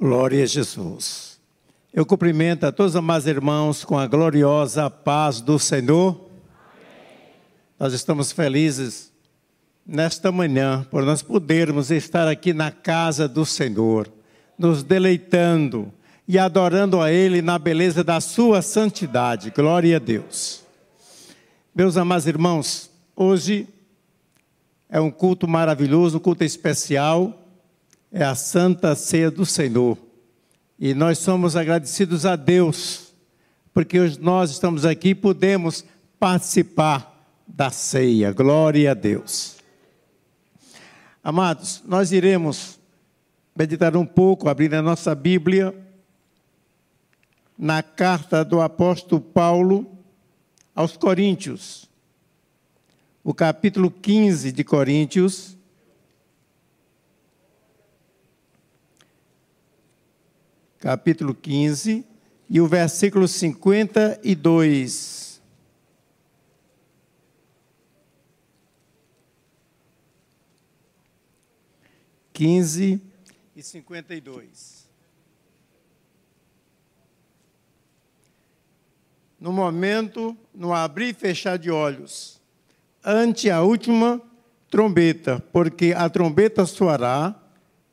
Glória a Jesus. Eu cumprimento a todos os amados irmãos com a gloriosa paz do Senhor. Amém. Nós estamos felizes nesta manhã por nós podermos estar aqui na casa do Senhor, nos deleitando e adorando a Ele na beleza da Sua santidade. Glória a Deus. Meus amados irmãos, hoje é um culto maravilhoso, um culto especial é a Santa Ceia do Senhor. E nós somos agradecidos a Deus, porque nós estamos aqui e podemos participar da ceia. Glória a Deus. Amados, nós iremos meditar um pouco, abrir a nossa Bíblia, na carta do apóstolo Paulo aos Coríntios, o capítulo 15 de Coríntios capítulo 15, e o versículo 52. Quinze e cinquenta e dois. No momento, no abrir e fechar de olhos, ante a última trombeta, porque a trombeta soará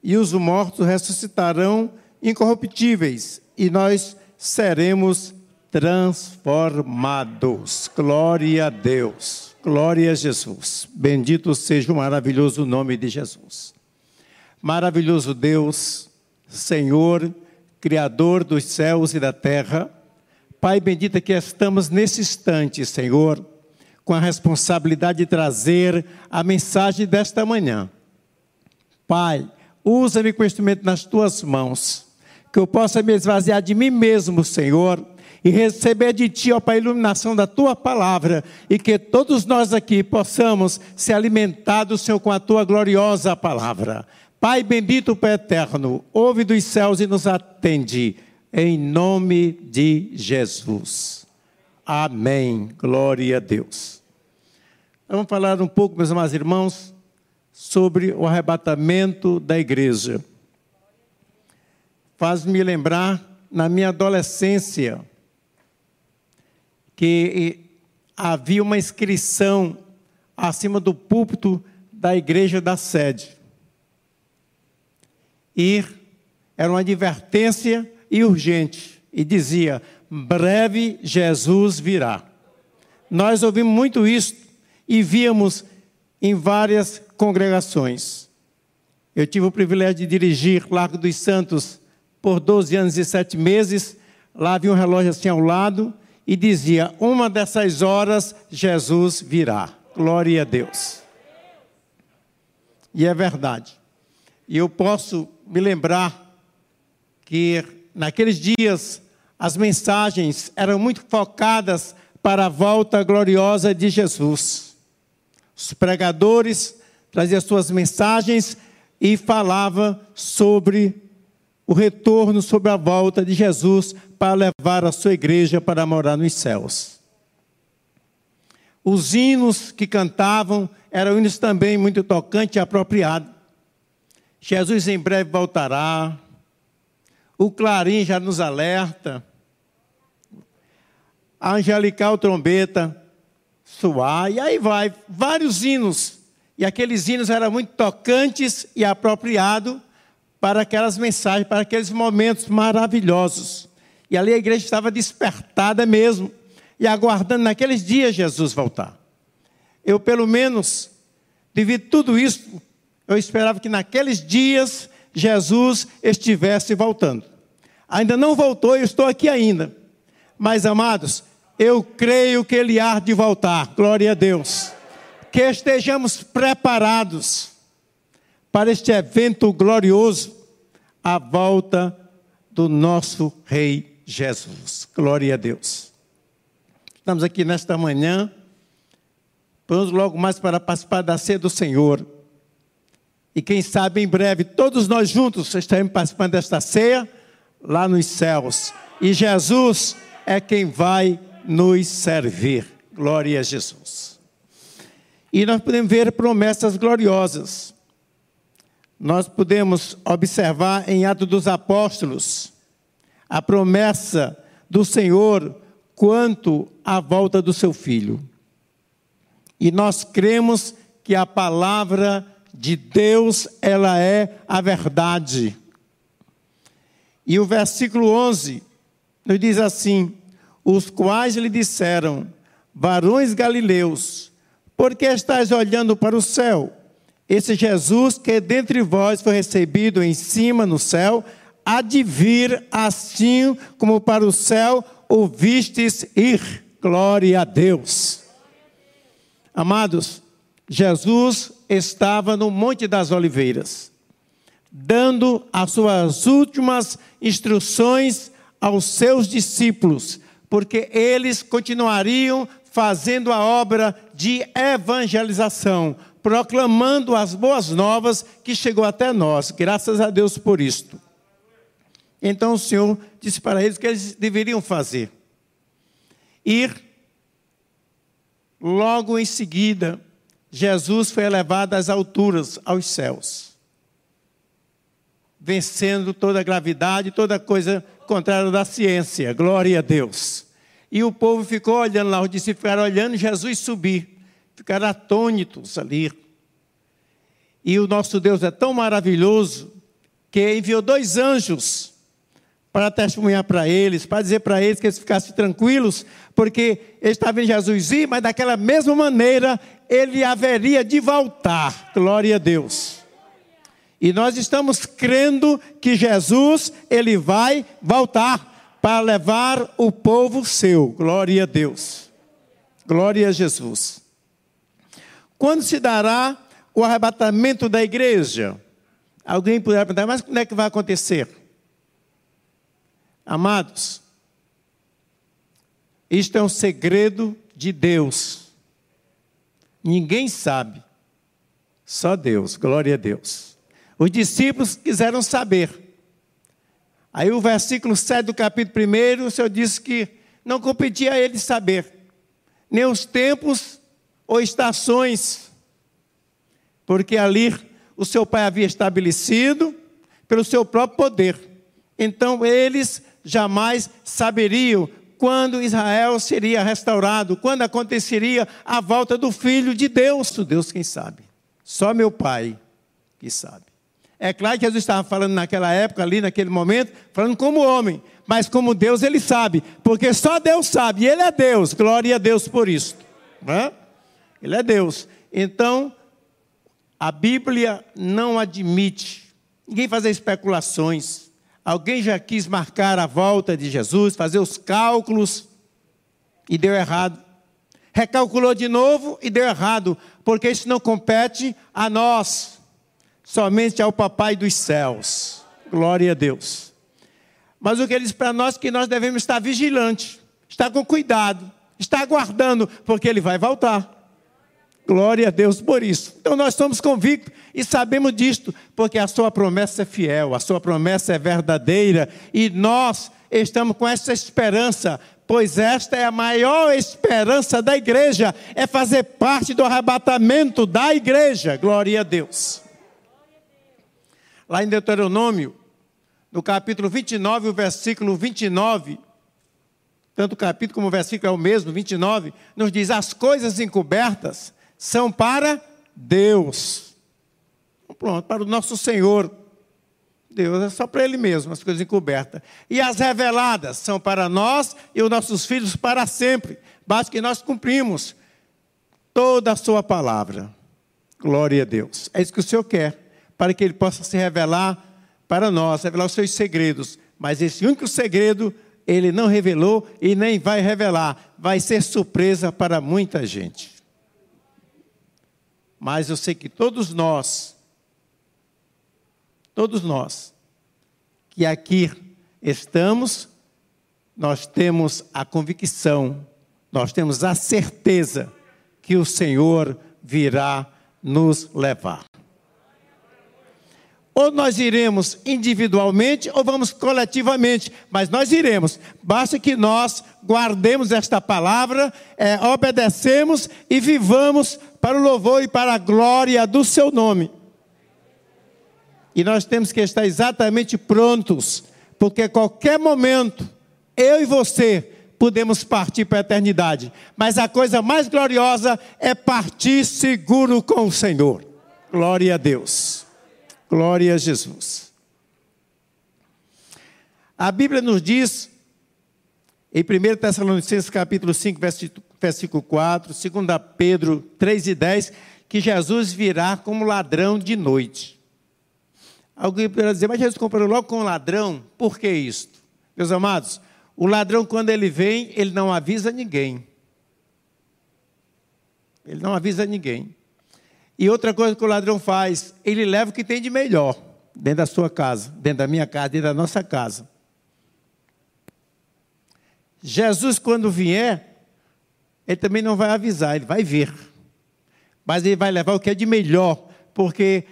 e os mortos ressuscitarão incorruptíveis e nós seremos transformados. Glória a Deus. Glória a Jesus. Bendito seja o maravilhoso nome de Jesus. Maravilhoso Deus, Senhor, Criador dos céus e da terra. Pai bendito que estamos nesse instante, Senhor, com a responsabilidade de trazer a mensagem desta manhã. Pai, usa-me com instrumento nas tuas mãos que eu possa me esvaziar de mim mesmo, Senhor, e receber de Ti, ó Pai, a iluminação da Tua palavra, e que todos nós aqui possamos ser alimentados, Senhor, com a Tua gloriosa palavra. Pai bendito, Pai eterno, ouve dos céus e nos atende, em nome de Jesus. Amém. Glória a Deus. Vamos falar um pouco, meus amados irmãos, sobre o arrebatamento da igreja faz-me lembrar na minha adolescência que havia uma inscrição acima do púlpito da igreja da sede. Ir era uma advertência e urgente e dizia: breve Jesus virá. Nós ouvimos muito isso e víamos em várias congregações. Eu tive o privilégio de dirigir Largo dos Santos por 12 anos e 7 meses. Lá havia um relógio assim ao lado e dizia: Uma dessas horas Jesus virá. Glória a Deus. E é verdade. E eu posso me lembrar que naqueles dias as mensagens eram muito focadas para a volta gloriosa de Jesus. Os pregadores traziam suas mensagens e falavam sobre o retorno sobre a volta de Jesus para levar a sua igreja para morar nos céus. Os hinos que cantavam eram hinos também muito tocantes e apropriados. Jesus em breve voltará. O clarim já nos alerta. A angelical trombeta soar. E aí vai, vários hinos. E aqueles hinos eram muito tocantes e apropriados para aquelas mensagens, para aqueles momentos maravilhosos. E ali a igreja estava despertada mesmo e aguardando naqueles dias Jesus voltar. Eu, pelo menos, devido tudo isso, eu esperava que naqueles dias Jesus estivesse voltando. Ainda não voltou, eu estou aqui ainda. Mas, amados, eu creio que ele há de voltar. Glória a Deus. Que estejamos preparados para este evento glorioso, a volta do nosso Rei Jesus. Glória a Deus. Estamos aqui nesta manhã, vamos logo mais para participar da ceia do Senhor. E quem sabe em breve, todos nós juntos estaremos participando desta ceia lá nos céus. E Jesus é quem vai nos servir. Glória a Jesus. E nós podemos ver promessas gloriosas nós podemos observar em Atos dos Apóstolos a promessa do Senhor quanto à volta do seu filho. E nós cremos que a palavra de Deus, ela é a verdade. E o versículo 11 nos diz assim: Os quais lhe disseram, varões galileus, por que estáis olhando para o céu? Esse Jesus que dentre vós foi recebido em cima no céu, há de vir assim como para o céu o vistes ir. Glória a Deus. Amados, Jesus estava no Monte das Oliveiras, dando as suas últimas instruções aos seus discípulos, porque eles continuariam fazendo a obra de evangelização, proclamando as boas novas que chegou até nós. Graças a Deus por isto. Então o Senhor disse para eles que eles deveriam fazer. Ir. Logo em seguida, Jesus foi elevado às alturas, aos céus. Vencendo toda a gravidade, toda coisa contrária da ciência. Glória a Deus. E o povo ficou olhando lá, os discípulos ficaram olhando Jesus subir ficaram atônitos ali. E o nosso Deus é tão maravilhoso que enviou dois anjos para testemunhar para eles, para dizer para eles que eles ficassem tranquilos, porque eles estavam vendo Jesus ir, mas daquela mesma maneira ele haveria de voltar. Glória a Deus. E nós estamos crendo que Jesus, ele vai voltar para levar o povo seu. Glória a Deus. Glória a Jesus. Quando se dará o arrebatamento da igreja? Alguém poderá perguntar, mas quando é que vai acontecer? Amados, isto é um segredo de Deus. Ninguém sabe, só Deus, glória a Deus. Os discípulos quiseram saber. Aí o versículo 7 do capítulo 1, o Senhor disse que não competia a eles saber, nem os tempos ou estações, porque ali o seu pai havia estabelecido pelo seu próprio poder. Então eles jamais saberiam quando Israel seria restaurado, quando aconteceria a volta do filho de Deus. Deus quem sabe. Só meu pai que sabe. É claro que Jesus estava falando naquela época, ali naquele momento, falando como homem, mas como Deus ele sabe, porque só Deus sabe, e Ele é Deus, glória a Deus por isso. Não é? Ele é Deus. Então, a Bíblia não admite ninguém fazer especulações. Alguém já quis marcar a volta de Jesus, fazer os cálculos e deu errado. Recalculou de novo e deu errado, porque isso não compete a nós, somente ao Papai dos céus. Glória a Deus. Mas o que ele diz para nós é que nós devemos estar vigilantes, estar com cuidado, estar aguardando, porque ele vai voltar. Glória a Deus por isso. Então nós estamos convictos e sabemos disto, porque a sua promessa é fiel, a sua promessa é verdadeira e nós estamos com essa esperança, pois esta é a maior esperança da igreja, é fazer parte do arrebatamento da igreja. Glória a Deus. Lá em Deuteronômio, no capítulo 29, o versículo 29, tanto o capítulo como o versículo é o mesmo, 29, nos diz: as coisas encobertas são para Deus. Pronto, para o nosso Senhor. Deus é só para Ele mesmo, as coisas encobertas. E as reveladas são para nós e os nossos filhos para sempre. Basta que nós cumprimos toda a Sua palavra. Glória a Deus. É isso que o Senhor quer, para que Ele possa se revelar para nós, revelar os seus segredos. Mas esse único segredo Ele não revelou e nem vai revelar. Vai ser surpresa para muita gente. Mas eu sei que todos nós, todos nós, que aqui estamos, nós temos a convicção, nós temos a certeza que o Senhor virá nos levar. Ou nós iremos individualmente ou vamos coletivamente, mas nós iremos. Basta que nós guardemos esta palavra, é, obedecemos e vivamos para o louvor e para a glória do seu nome. E nós temos que estar exatamente prontos, porque a qualquer momento, eu e você podemos partir para a eternidade. Mas a coisa mais gloriosa é partir seguro com o Senhor. Glória a Deus. Glória a Jesus. A Bíblia nos diz, em 1 Tessalonicenses capítulo 5, versículo 4, 2 Pedro 3 e 10, que Jesus virá como ladrão de noite. Alguém poderá dizer, mas Jesus comprou logo com ladrão, por que isto? Meus amados, o ladrão, quando ele vem, ele não avisa ninguém. Ele não avisa ninguém. E outra coisa que o ladrão faz, ele leva o que tem de melhor dentro da sua casa, dentro da minha casa, dentro da nossa casa. Jesus, quando vier, ele também não vai avisar, ele vai ver. Mas ele vai levar o que é de melhor, porque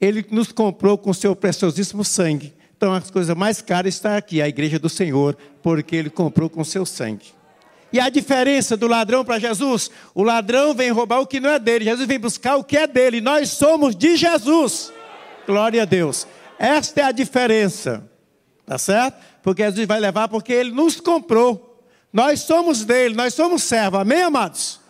ele nos comprou com seu preciosíssimo sangue. Então, as coisas mais caras está aqui, a igreja do Senhor, porque ele comprou com seu sangue. E a diferença do ladrão para Jesus? O ladrão vem roubar o que não é dele, Jesus vem buscar o que é dele. Nós somos de Jesus. Glória a Deus. Esta é a diferença. Tá certo? Porque Jesus vai levar porque ele nos comprou. Nós somos dele, nós somos servos. Amém, amados?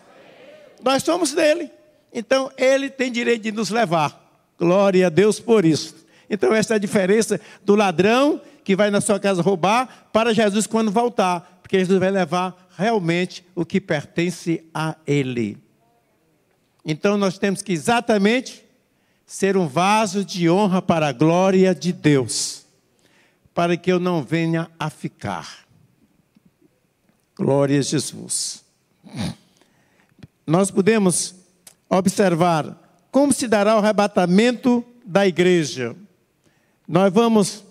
Nós somos dele. Então ele tem direito de nos levar. Glória a Deus por isso. Então essa é a diferença do ladrão que vai na sua casa roubar para Jesus quando voltar, porque Jesus vai levar realmente o que pertence a Ele. Então nós temos que exatamente ser um vaso de honra para a glória de Deus, para que eu não venha a ficar. Glória a Jesus. Nós podemos observar como se dará o arrebatamento da igreja. Nós vamos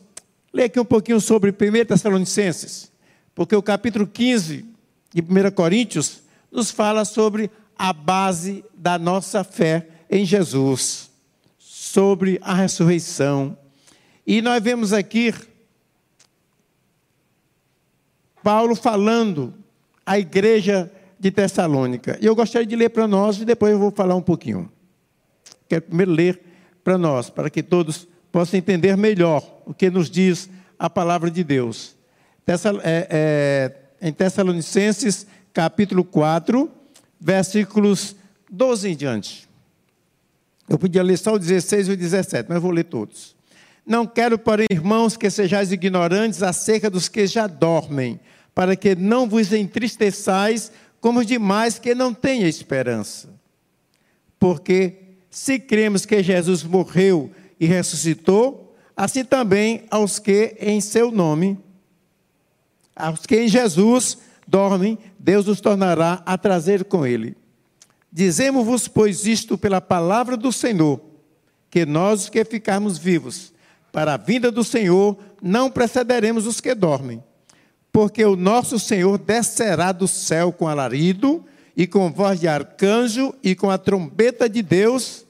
ler aqui um pouquinho sobre 1 Tessalonicenses, porque o capítulo 15 de 1 Coríntios, nos fala sobre a base da nossa fé em Jesus, sobre a ressurreição. E nós vemos aqui Paulo falando à igreja de Tessalônica. E eu gostaria de ler para nós e depois eu vou falar um pouquinho. Quero primeiro ler para nós, para que todos possam entender melhor o que nos diz a palavra de Deus. Tessal, é, é, em Tessalonicenses, capítulo 4, versículos 12 em diante. Eu podia ler só o 16 e o 17, mas vou ler todos. Não quero, porém, irmãos, que sejais ignorantes acerca dos que já dormem, para que não vos entristeçais como os demais que não têm esperança. Porque se cremos que Jesus morreu e ressuscitou, assim também aos que em seu nome aos que em Jesus dormem, Deus os tornará a trazer com ele. Dizemos-vos, pois, isto pela palavra do Senhor, que nós, que ficarmos vivos, para a vinda do Senhor, não precederemos os que dormem. Porque o nosso Senhor descerá do céu com alarido, e com voz de arcanjo, e com a trombeta de Deus,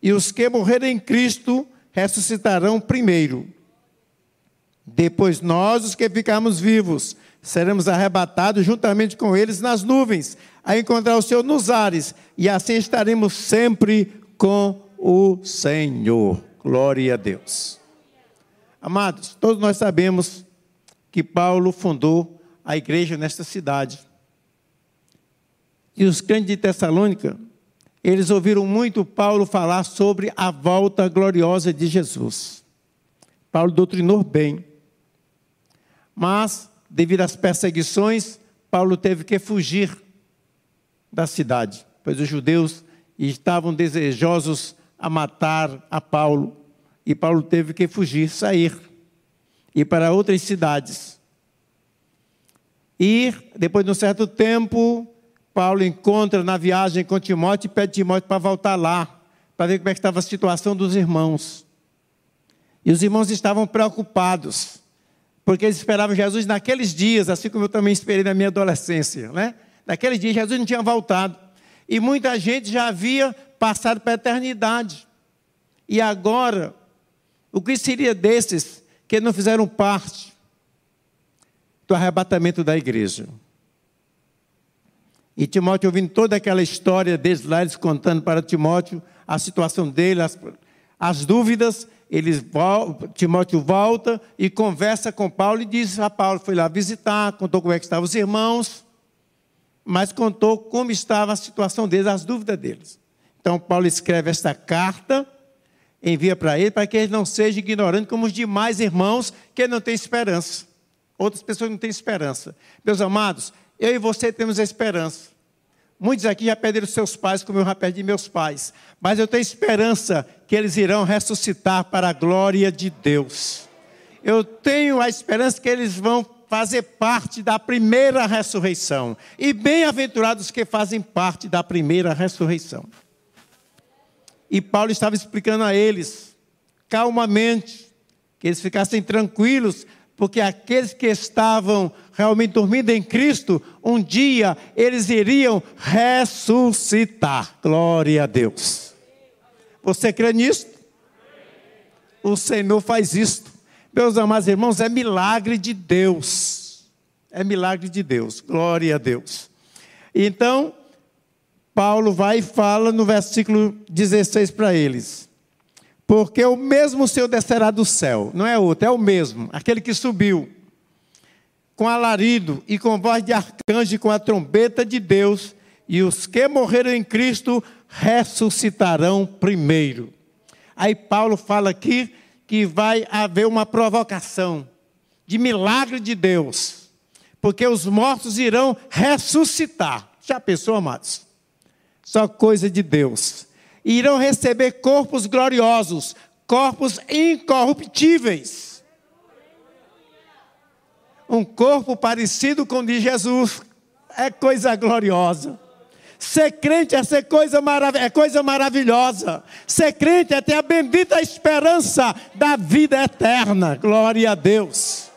e os que morrerem em Cristo ressuscitarão primeiro. Depois nós, os que ficarmos vivos, seremos arrebatados juntamente com eles nas nuvens, a encontrar o Senhor nos ares, e assim estaremos sempre com o Senhor. Glória a Deus. Amados, todos nós sabemos que Paulo fundou a igreja nesta cidade. E os crentes de Tessalônica, eles ouviram muito Paulo falar sobre a volta gloriosa de Jesus. Paulo doutrinou bem. Mas, devido às perseguições, Paulo teve que fugir da cidade, pois os judeus estavam desejosos a matar a Paulo, e Paulo teve que fugir, sair, ir para outras cidades. E, depois de um certo tempo, Paulo encontra na viagem com Timóteo e pede Timóteo para voltar lá, para ver como é estava a situação dos irmãos. E os irmãos estavam preocupados porque eles esperavam Jesus naqueles dias, assim como eu também esperei na minha adolescência, né? Naqueles dias Jesus não tinha voltado. E muita gente já havia passado para a eternidade. E agora, o que seria desses que não fizeram parte do arrebatamento da igreja? E Timóteo, ouvindo toda aquela história deles lá, eles contando para Timóteo a situação dele, as dúvidas, eles, Timóteo volta e conversa com Paulo e diz a Paulo, foi lá visitar, contou como é que estavam os irmãos, mas contou como estava a situação deles, as dúvidas deles. Então Paulo escreve esta carta, envia para ele, para que ele não seja ignorante como os demais irmãos que não têm esperança. Outras pessoas não têm esperança. Meus amados, eu e você temos esperança. Muitos aqui já perderam seus pais, como eu já perdi meus pais. Mas eu tenho esperança que eles irão ressuscitar para a glória de Deus. Eu tenho a esperança que eles vão fazer parte da primeira ressurreição. E bem-aventurados que fazem parte da primeira ressurreição. E Paulo estava explicando a eles, calmamente, que eles ficassem tranquilos, porque aqueles que estavam realmente dormindo em Cristo, um dia eles iriam ressuscitar. Glória a Deus. Você crê nisso? O Senhor faz isto. Meus amados irmãos, é milagre de Deus. É milagre de Deus. Glória a Deus. Então, Paulo vai e fala no versículo 16 para eles. Porque o mesmo Senhor descerá do céu, não é outro, é o mesmo, aquele que subiu, com alarido e com voz de arcanjo e com a trombeta de Deus, e os que morreram em Cristo ressuscitarão primeiro. Aí Paulo fala aqui que vai haver uma provocação de milagre de Deus, porque os mortos irão ressuscitar. Já pensou, amados? Só coisa de Deus irão receber corpos gloriosos, corpos incorruptíveis. Um corpo parecido com o de Jesus é coisa gloriosa. Ser crente é ser coisa, marav é coisa maravilhosa. Ser crente é ter a bendita esperança da vida eterna. Glória a Deus.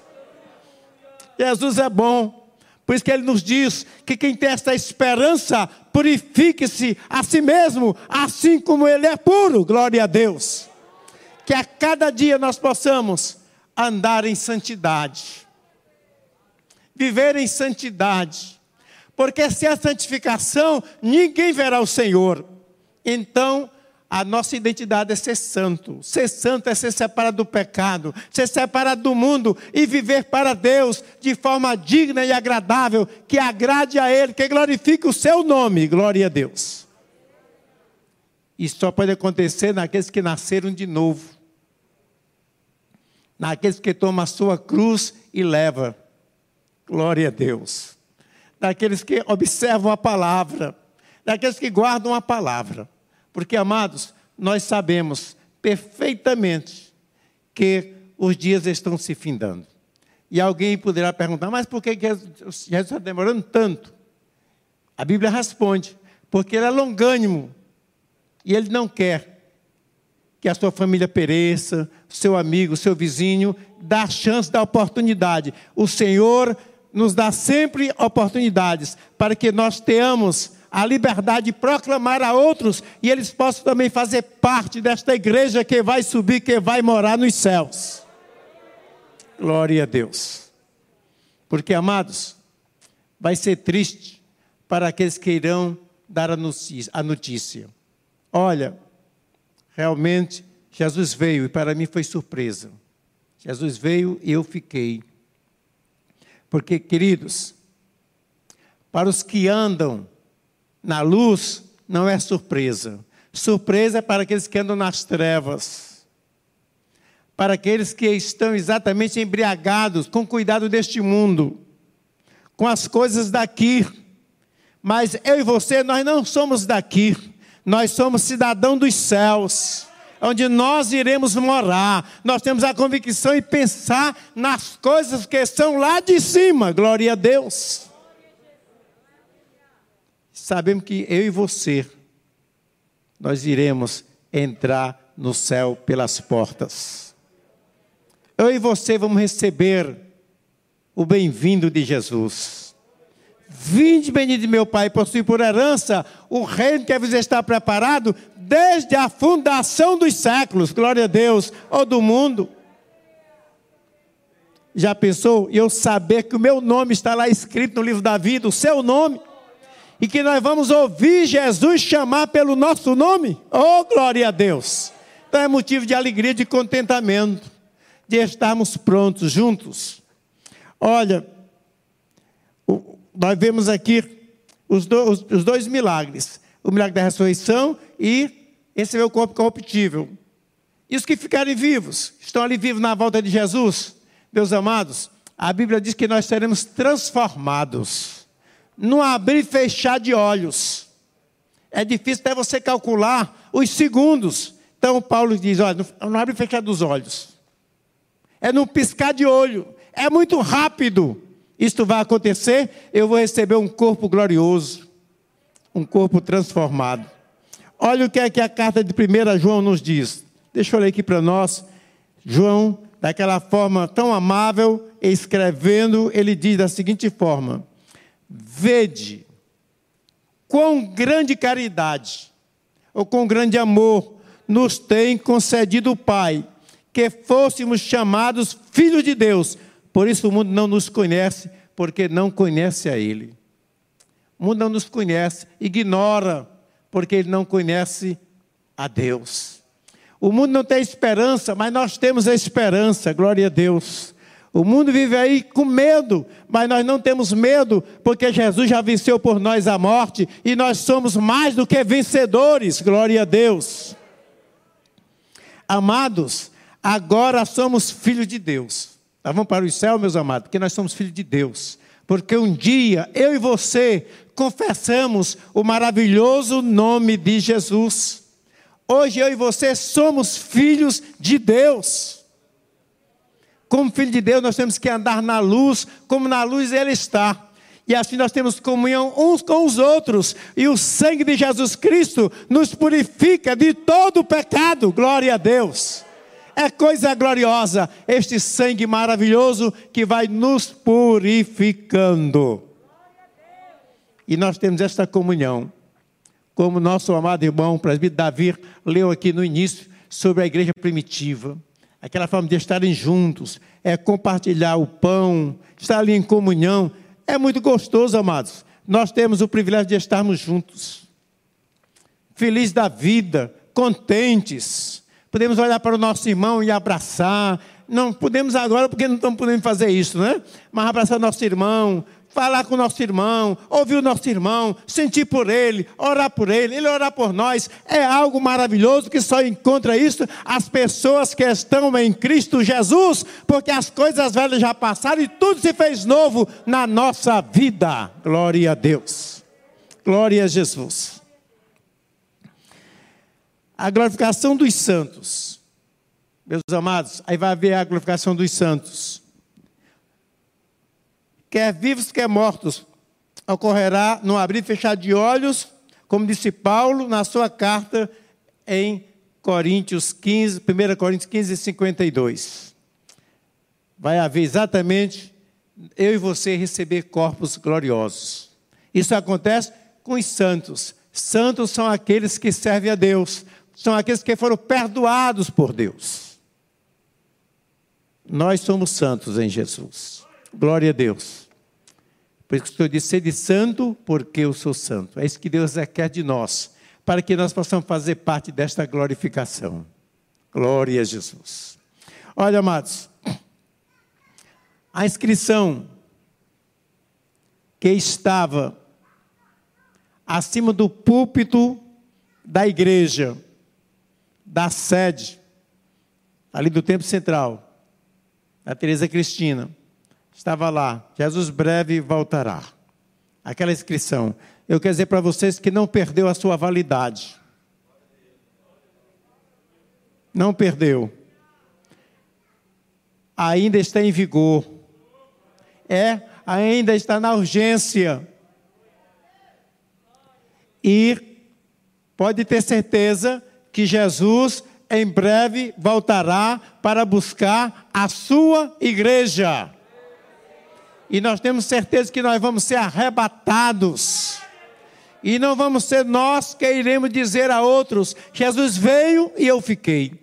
Jesus é bom. Por isso que ele nos diz que quem tem esta esperança, purifique-se a si mesmo, assim como ele é puro. Glória a Deus. Que a cada dia nós possamos andar em santidade, viver em santidade, porque sem a santificação ninguém verá o Senhor. Então, a nossa identidade é ser santo. Ser santo é ser separado do pecado, ser separado do mundo e viver para Deus de forma digna e agradável, que agrade a Ele, que glorifique o seu nome. Glória a Deus. Isso só pode acontecer naqueles que nasceram de novo, naqueles que tomam a sua cruz e leva. Glória a Deus. Naqueles que observam a palavra, naqueles que guardam a palavra. Porque, amados, nós sabemos perfeitamente que os dias estão se findando. E alguém poderá perguntar, mas por que Jesus está demorando tanto? A Bíblia responde, porque ele é longânimo e ele não quer que a sua família pereça, seu amigo, seu vizinho, dá chance, dá oportunidade. O Senhor nos dá sempre oportunidades para que nós tenhamos a liberdade de proclamar a outros e eles possam também fazer parte desta igreja que vai subir, que vai morar nos céus. Glória a Deus. Porque, amados, vai ser triste para aqueles que irão dar a notícia. Olha, realmente, Jesus veio e para mim foi surpresa. Jesus veio e eu fiquei. Porque, queridos, para os que andam na luz não é surpresa. Surpresa é para aqueles que andam nas trevas. Para aqueles que estão exatamente embriagados com cuidado deste mundo, com as coisas daqui. Mas eu e você, nós não somos daqui. Nós somos cidadão dos céus onde nós iremos morar. Nós temos a convicção e pensar nas coisas que são lá de cima. Glória a Deus sabemos que eu e você, nós iremos entrar no céu pelas portas. Eu e você vamos receber o bem-vindo de Jesus. Vinde, bendito meu Pai, possui por herança o reino que vos está preparado desde a fundação dos séculos, glória a Deus, ou do mundo. Já pensou? Eu saber que o meu nome está lá escrito no livro da vida, o seu nome e que nós vamos ouvir Jesus chamar pelo nosso nome? Oh, glória a Deus! Então é motivo de alegria, de contentamento, de estarmos prontos juntos. Olha, nós vemos aqui os, dois, os dois milagres: o milagre da ressurreição e receber o corpo corruptível. E os que ficarem vivos, estão ali vivos na volta de Jesus, meus amados, a Bíblia diz que nós seremos transformados, no abrir e fechar de olhos. É difícil até você calcular os segundos. Então Paulo diz: olha, não abre e fechar dos olhos. É no piscar de olho. É muito rápido. Isto vai acontecer, eu vou receber um corpo glorioso, um corpo transformado. Olha o que é que a carta de 1 João nos diz. Deixa eu ler aqui para nós. João, daquela forma tão amável, escrevendo, ele diz da seguinte forma: Vede quão grande caridade, ou quão grande amor, nos tem concedido o Pai, que fôssemos chamados filhos de Deus. Por isso o mundo não nos conhece, porque não conhece a Ele. O mundo não nos conhece, ignora, porque ele não conhece a Deus. O mundo não tem esperança, mas nós temos a esperança, glória a Deus. O mundo vive aí com medo, mas nós não temos medo, porque Jesus já venceu por nós a morte e nós somos mais do que vencedores, glória a Deus. Amados, agora somos filhos de Deus. Nós vamos para o céu, meus amados, porque nós somos filhos de Deus. Porque um dia eu e você confessamos o maravilhoso nome de Jesus. Hoje eu e você somos filhos de Deus. Como filho de Deus, nós temos que andar na luz, como na luz Ele está. E assim nós temos comunhão uns com os outros. E o sangue de Jesus Cristo nos purifica de todo o pecado. Glória a Deus. É coisa gloriosa este sangue maravilhoso que vai nos purificando. E nós temos esta comunhão. Como nosso amado irmão, presbítero Davi, leu aqui no início sobre a igreja primitiva. Aquela forma de estarem juntos, é compartilhar o pão, estar ali em comunhão é muito gostoso, amados. Nós temos o privilégio de estarmos juntos, felizes da vida, contentes. Podemos olhar para o nosso irmão e abraçar. Não podemos agora porque não estamos podendo fazer isso, né? Mas abraçar nosso irmão, falar com o nosso irmão, ouvir o nosso irmão, sentir por ele, orar por ele, ele orar por nós, é algo maravilhoso que só encontra isso as pessoas que estão em Cristo Jesus, porque as coisas velhas já passaram e tudo se fez novo na nossa vida. Glória a Deus. Glória a Jesus. A glorificação dos santos. Meus amados, aí vai haver a glorificação dos santos quer vivos, quer mortos, ocorrerá no abrir e fechar de olhos, como disse Paulo na sua carta em Coríntios 15, 1 Coríntios 15, 52. Vai haver exatamente eu e você receber corpos gloriosos. Isso acontece com os santos. Santos são aqueles que servem a Deus, são aqueles que foram perdoados por Deus. Nós somos santos em Jesus. Glória a Deus. Por isso que o Senhor disse, sede santo, porque eu sou santo. É isso que Deus quer de nós, para que nós possamos fazer parte desta glorificação. Glória a Jesus. Olha, amados, a inscrição que estava acima do púlpito da igreja, da sede, ali do Templo Central, da Teresa Cristina, estava lá: Jesus breve voltará. Aquela inscrição. Eu quero dizer para vocês que não perdeu a sua validade. Não perdeu. Ainda está em vigor. É, ainda está na urgência. E pode ter certeza que Jesus em breve voltará para buscar a sua igreja. E nós temos certeza que nós vamos ser arrebatados. E não vamos ser nós que iremos dizer a outros: Jesus veio e eu fiquei.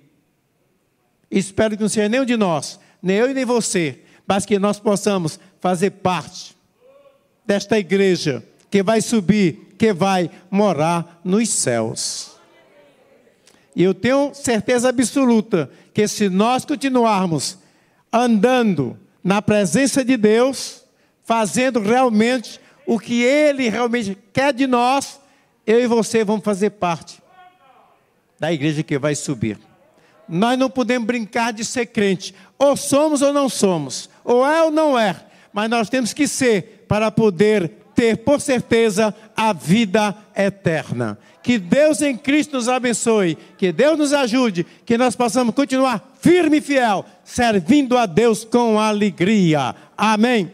Espero que não seja nenhum de nós, nem eu e nem você, mas que nós possamos fazer parte desta igreja que vai subir, que vai morar nos céus. E eu tenho certeza absoluta que se nós continuarmos andando na presença de Deus, fazendo realmente o que Ele realmente quer de nós, eu e você vamos fazer parte da igreja que vai subir. Nós não podemos brincar de ser crente. Ou somos ou não somos. Ou é ou não é. Mas nós temos que ser para poder ter, por certeza, a vida eterna. Que Deus em Cristo nos abençoe. Que Deus nos ajude. Que nós possamos continuar firme e fiel, servindo a Deus com alegria. Amém.